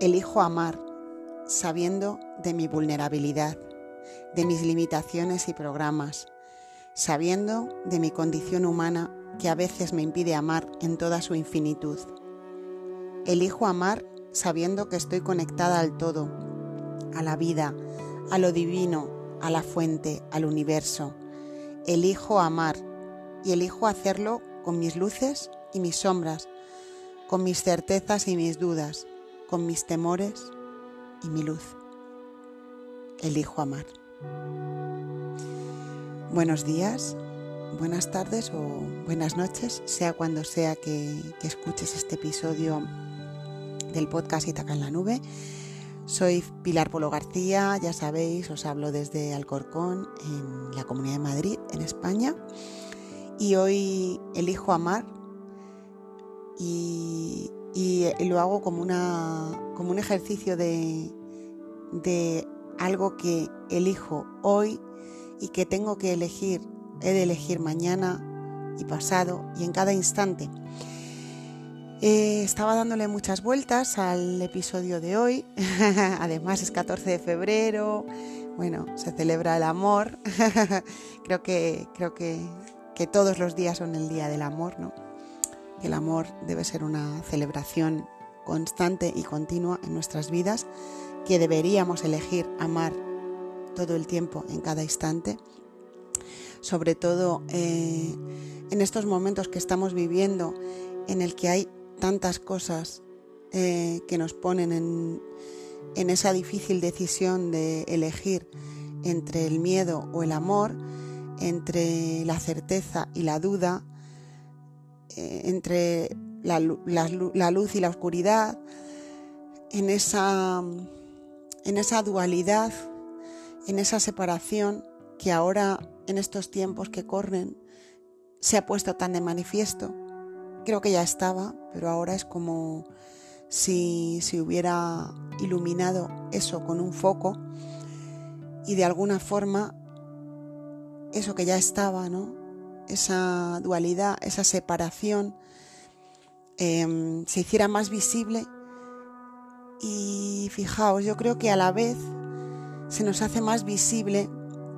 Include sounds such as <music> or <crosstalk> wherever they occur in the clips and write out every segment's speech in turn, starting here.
Elijo amar sabiendo de mi vulnerabilidad, de mis limitaciones y programas, sabiendo de mi condición humana que a veces me impide amar en toda su infinitud. Elijo amar sabiendo que estoy conectada al todo, a la vida, a lo divino, a la fuente, al universo. Elijo amar y elijo hacerlo con mis luces y mis sombras, con mis certezas y mis dudas, con mis temores y mi luz. Elijo amar. Buenos días, buenas tardes o buenas noches, sea cuando sea que, escuches este episodio del podcast Itaca en la Nube. Soy Pilar Polo García, ya sabéis, os hablo desde Alcorcón, en la Comunidad de Madrid, en España. Y hoy elijo amar y y, lo hago como, una, como un ejercicio de, de algo que elijo hoy y que tengo que elegir, he de elegir mañana y pasado y en cada instante. Eh, estaba dándole muchas vueltas al episodio de hoy, <laughs> además es 14 de febrero, bueno, se celebra el amor, <laughs> creo, que, creo que, que todos los días son el día del amor, ¿no? El amor debe ser una celebración constante y continua en nuestras vidas, que deberíamos elegir amar todo el tiempo, en cada instante, sobre todo eh, en estos momentos que estamos viviendo, en el que hay tantas cosas eh, que nos ponen en, en esa difícil decisión de elegir entre el miedo o el amor, entre la certeza y la duda, eh, entre la, luz y la oscuridad, en esa, en esa dualidad, en esa separación que ahora en estos tiempos que corren se ha puesto tan de manifiesto. Creo que ya estaba, pero ahora es como si se hubiera iluminado eso con un foco y de alguna forma eso que ya estaba, ¿no? Esa dualidad, esa separación, em, se hiciera más visible. Y fijaos, yo creo que a la vez se nos hace más visible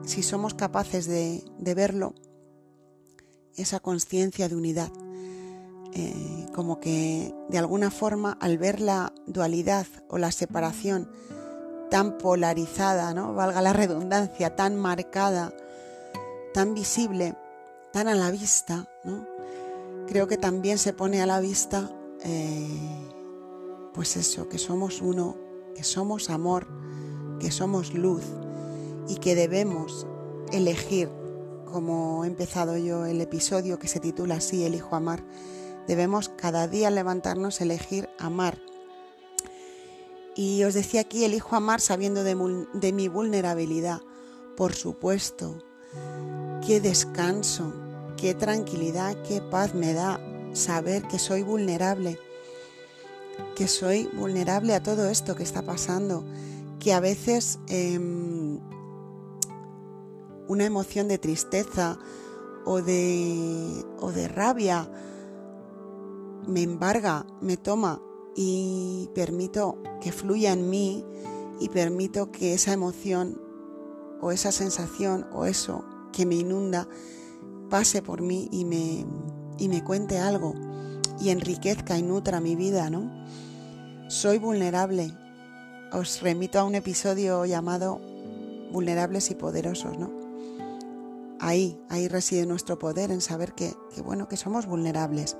si somos capaces de, verlo, esa conciencia de unidad. Eh, como que de alguna forma al ver la dualidad o la separación tan polarizada, ¿no? valga la redundancia, tan marcada, tan visible, tan a la vista, ¿no? creo que también se pone a la vista, eh, pues eso, que somos uno, que somos amor, que somos luz y que debemos elegir, como he empezado yo el episodio que se titula así, Elijo amar, debemos cada día levantarnos, elegir amar. Y os decía aquí, elijo amar sabiendo de, de mi vulnerabilidad, por supuesto, qué descanso, qué tranquilidad, qué paz me da saber que soy vulnerable, que soy vulnerable a todo esto que está pasando, que a veces em, una emoción de tristeza o de, o de rabia me embarga, me toma y permito que fluya en mí y permito que esa emoción o esa sensación o eso que me inunda pase por mí y me, y me cuente algo y enriquezca y nutra mi vida, ¿no? Soy vulnerable. Os remito a un episodio llamado Vulnerables y Poderosos, ¿no? Ahí, ahí reside nuestro poder en saber que, que bueno, que somos vulnerables.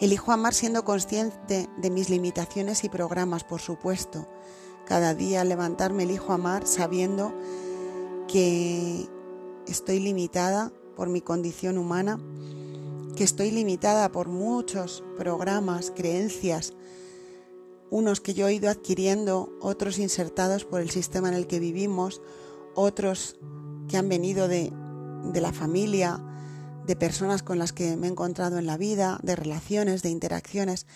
Elijo amar siendo consciente de mis limitaciones y programas, por supuesto. Cada día levantarme elijo amar sabiendo que estoy limitada por mi condición humana, que estoy limitada por muchos programas, creencias, unos que yo he ido adquiriendo, otros insertados por el sistema en el que vivimos, otros que han venido de, la familia, de personas con las que me he encontrado en la vida, de relaciones, de interacciones,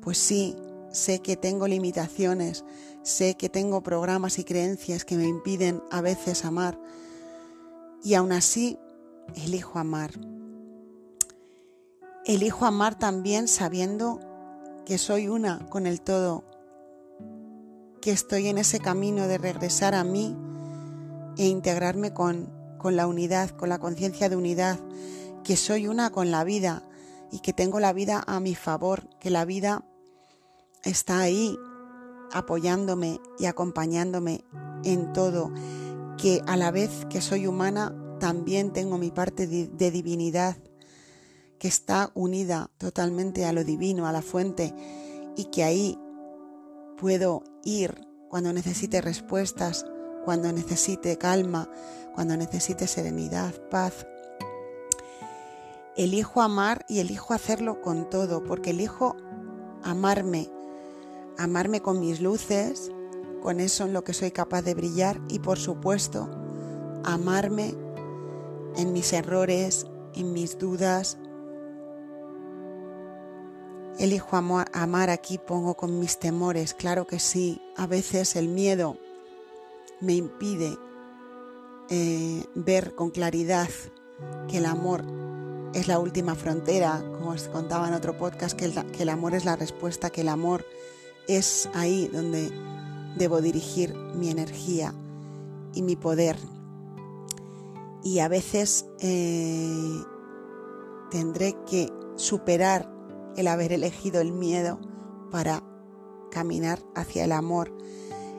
pues sí, sé que tengo limitaciones, sé que tengo programas y creencias que me impiden a veces amar, y aún así elijo amar. Elijo amar también sabiendo que soy una con el todo, que estoy en ese camino de regresar a mí e integrarme con, con la unidad, con la conciencia de unidad, que soy una con la vida y que tengo la vida a mi favor, que la vida está ahí apoyándome y acompañándome en todo, que a la vez que soy humana también tengo mi parte de, divinidad que está unida totalmente a lo divino, a la fuente, y que ahí puedo ir cuando necesite respuestas, cuando necesite calma, cuando necesite serenidad, paz. Elijo amar y elijo hacerlo con todo, porque elijo amarme, amarme con mis luces, con eso en lo que soy capaz de brillar y por supuesto amarme en mis errores, en mis dudas. Elijo amar, aquí, pongo con mis temores, claro que sí. A veces el miedo me impide eh, ver con claridad que el amor es la última frontera, como os contaba en otro podcast, que el, que el amor es la respuesta, que el amor es ahí donde debo dirigir mi energía y mi poder y a veces eh, tendré que superar el haber elegido el miedo para caminar hacia el amor.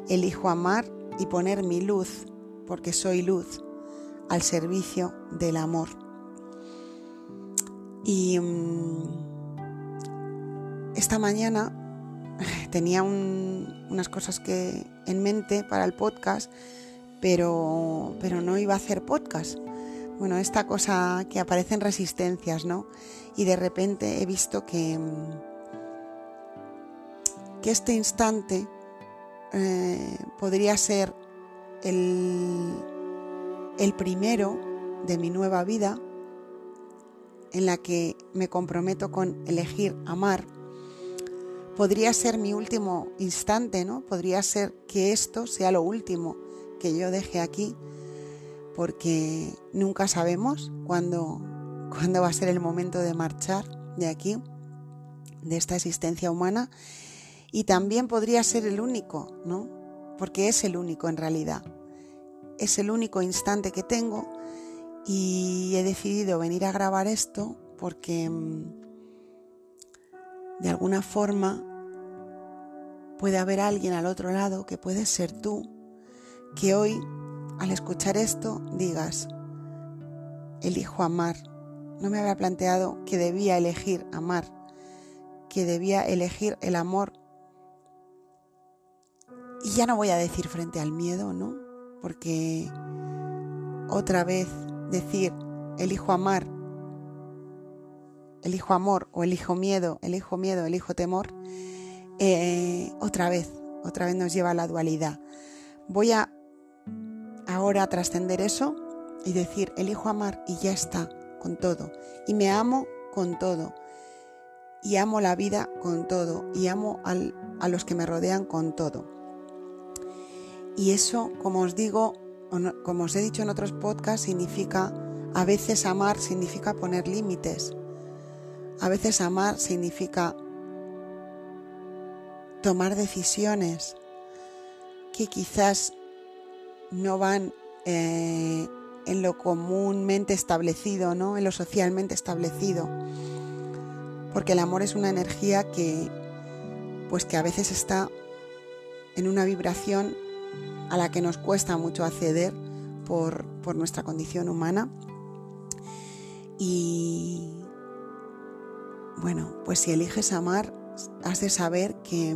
Elijo amar y poner mi luz, porque soy luz, al servicio del amor. Y mm, esta mañana tenía unas cosas que en mente para el podcast pero, pero no iba a hacer podcast. Bueno, esta cosa que aparecen resistencias, ¿no? Y de repente he visto que, que este instante eh, podría ser el, el primero de mi nueva vida en la que me comprometo con elegir amar. Podría ser mi último instante, ¿no? Podría ser que esto sea lo último que yo deje aquí, porque nunca sabemos cuándo, cuándo va a ser el momento de marchar de aquí, de esta existencia humana, y también podría ser el único, ¿no? Porque es el único en realidad. Es el único instante que tengo y he decidido venir a grabar esto porque mm, de alguna forma puede haber alguien al otro lado que puede ser tú que hoy, al escuchar esto, digas, elijo amar. No me había planteado que debía elegir amar, que debía elegir el amor. Y ya no voy a decir frente al miedo, ¿no? Porque otra vez decir, elijo amar, elijo amor o elijo miedo, elijo miedo, elijo temor, eh, otra vez, otra vez nos lleva a la dualidad. Voy a ahora trascender eso y decir, elijo amar y ya está, con todo. Y me amo con todo. Y amo la vida con todo. Y amo a los que me rodean con todo. Y eso, como os digo, como os he dicho en otros podcasts, significa, a veces amar significa poner límites. A veces amar significa tomar decisiones que quizás no van eh, en lo comúnmente establecido, ¿no? en lo socialmente establecido. Porque el amor es una energía que, pues que a veces está en una vibración a la que nos cuesta mucho acceder por, por nuestra condición humana. Y bueno, pues si eliges amar, has de saber que,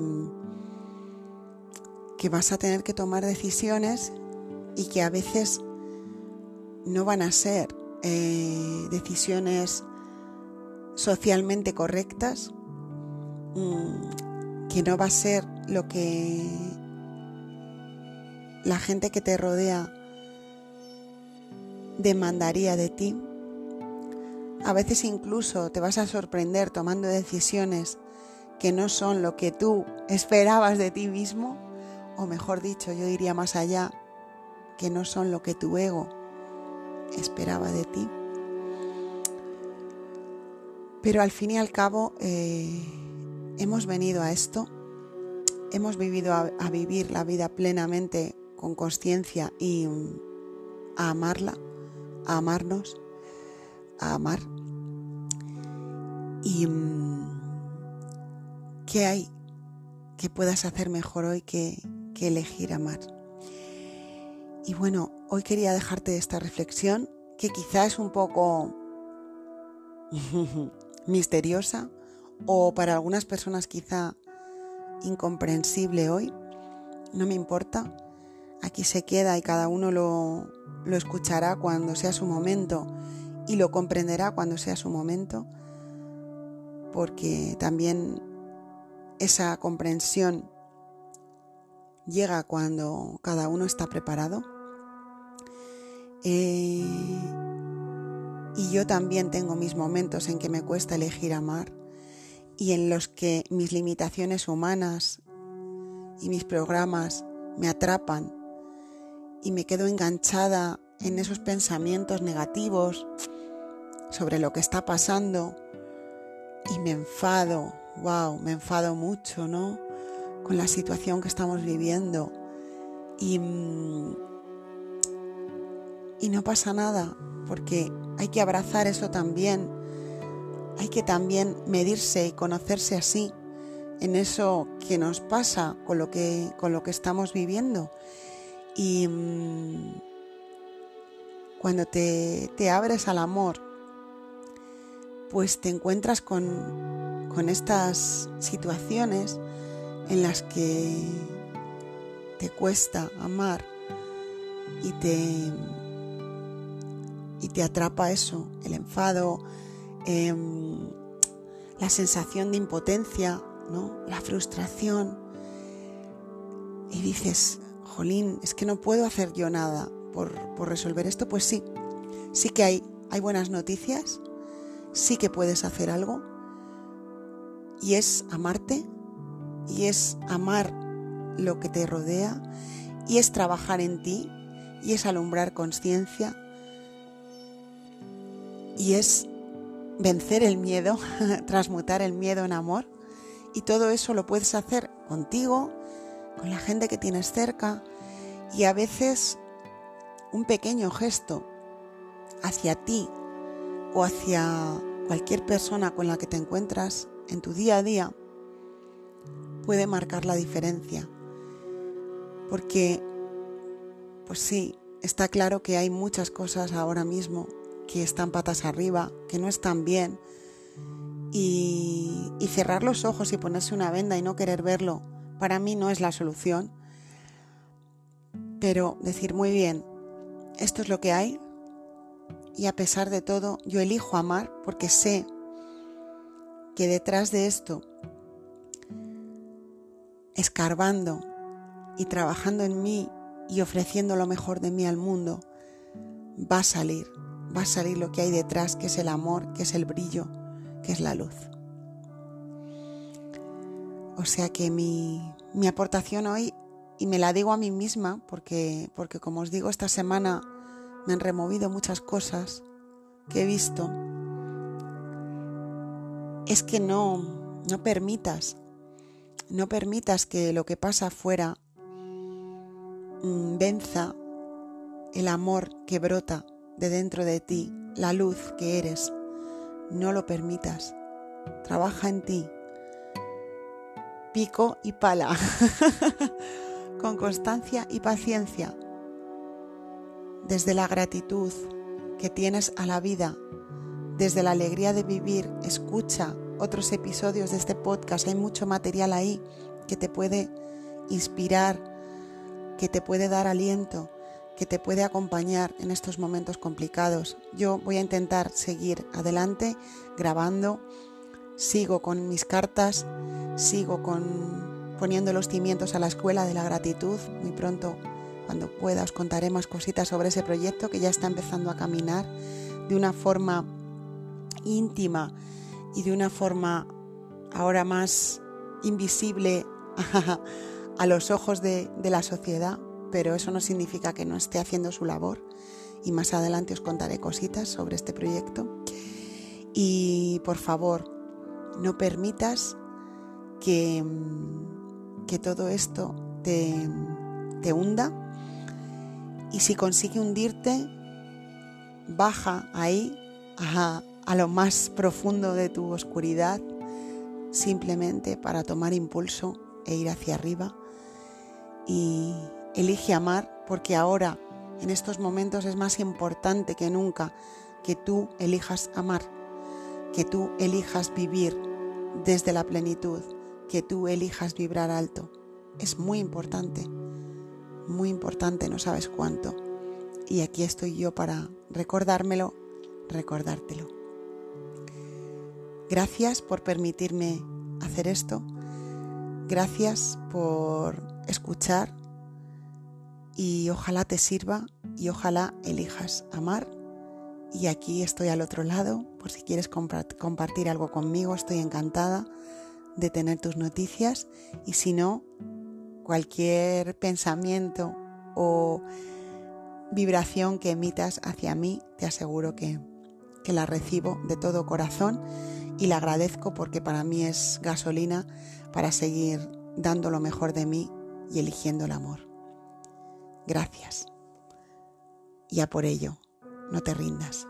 que vas a tener que tomar decisiones y que a veces no van a ser eh, decisiones socialmente correctas, mm, que no va a ser lo que la gente que te rodea demandaría de ti. A veces incluso te vas a sorprender tomando decisiones que no son lo que tú esperabas de ti mismo, o mejor dicho, yo diría más allá, que no son lo que tu ego esperaba de ti. Pero al fin y al cabo eh, hemos venido a esto hemos vivido a, vivir la vida plenamente con conciencia y mm, a amarla, a amarnos, a amar. ¿Y mm, qué hay que puedas hacer mejor hoy que, elegir amar? Y bueno, hoy quería dejarte esta reflexión que quizá es un poco <laughs> misteriosa o para algunas personas quizá incomprensible hoy, no me importa. Aquí se queda y cada uno lo, lo escuchará cuando sea su momento y lo comprenderá cuando sea su momento, porque también esa comprensión llega cuando cada uno está preparado. Eh, y yo también tengo mis momentos en que me cuesta elegir amar y en los que mis limitaciones humanas y mis programas me atrapan y me quedo enganchada en esos pensamientos negativos sobre lo que está pasando y me enfado, wow, me enfado mucho, ¿no? Con la situación que estamos viviendo y, mm, y no pasa nada porque hay que abrazar eso también hay que también medirse y conocerse así en eso que nos pasa con lo que, con lo que estamos viviendo. Y mm, cuando te, abres al amor, pues te encuentras con, con estas situaciones en las que te cuesta amar y te, y te atrapa eso, el enfado, Em, la sensación de impotencia, ¿no? la frustración. Y dices, jolín, es que no puedo hacer yo nada por, por resolver esto. Pues sí, sí que hay, hay buenas noticias, sí que puedes hacer algo. Y es amarte, y es amar lo que te rodea, y es trabajar en ti, y es alumbrar conciencia, y es vencer el miedo, <laughs> transmutar el miedo en amor. Y todo eso lo puedes hacer contigo, con la gente que tienes cerca y a veces un pequeño gesto hacia ti o hacia cualquier persona con la que te encuentras en tu día a día puede marcar la diferencia. Porque, pues sí, está claro que hay muchas cosas ahora mismo que están patas arriba, que no están bien. Y, cerrar los ojos y ponerse una venda y no querer verlo, para mí no es la solución. Pero decir muy bien, esto es lo que hay y a pesar de todo yo elijo amar porque sé que detrás de esto, escarbando y trabajando en mí y ofreciendo lo mejor de mí al mundo, va a salir va a salir lo que hay detrás, que es el amor, que es el brillo, que es la luz. O sea que mi, aportación hoy, y me la digo a mí misma, porque, porque como os digo, esta semana me han removido muchas cosas que he visto, es que no, no permitas, no permitas que lo que pasa afuera mm, venza el amor que brota de dentro de ti, la luz que eres. No lo permitas. Trabaja en ti. Pico y pala. <laughs> Con constancia y paciencia. Desde la gratitud que tienes a la vida, desde la alegría de vivir, escucha otros episodios de este podcast. Hay mucho material ahí que te puede inspirar, que te puede dar aliento que te puede acompañar en estos momentos complicados. Yo voy a intentar seguir adelante grabando, sigo con mis cartas, sigo con poniendo los cimientos a la escuela de la gratitud. Muy pronto, cuando pueda, os contaré más cositas sobre ese proyecto que ya está empezando a caminar de una forma íntima y de una forma ahora más invisible <laughs> a los ojos de, de la sociedad, pero eso no significa que no esté haciendo su labor y más adelante os contaré cositas sobre este proyecto. Y por favor, no permitas que, que todo esto te, te hunda y si consigue hundirte, baja ahí a, a lo más profundo de tu oscuridad simplemente para tomar impulso e ir hacia arriba y elige amar porque ahora en estos momentos es más importante que nunca que tú elijas amar, que tú elijas vivir desde la plenitud, que tú elijas vibrar alto. Es muy importante, muy importante, no sabes cuánto. Y aquí estoy yo para recordármelo, recordártelo. Gracias por permitirme hacer esto. Gracias por escuchar y ojalá te sirva y ojalá elijas amar. Y aquí estoy al otro lado, por si quieres compartir algo conmigo, estoy encantada de tener tus noticias y si no, cualquier pensamiento o vibración que emitas hacia mí, te aseguro que, que la recibo de todo corazón y la agradezco porque para mí es gasolina para seguir dando lo mejor de mí y eligiendo el amor. Gracias. Y a por ello, no te rindas.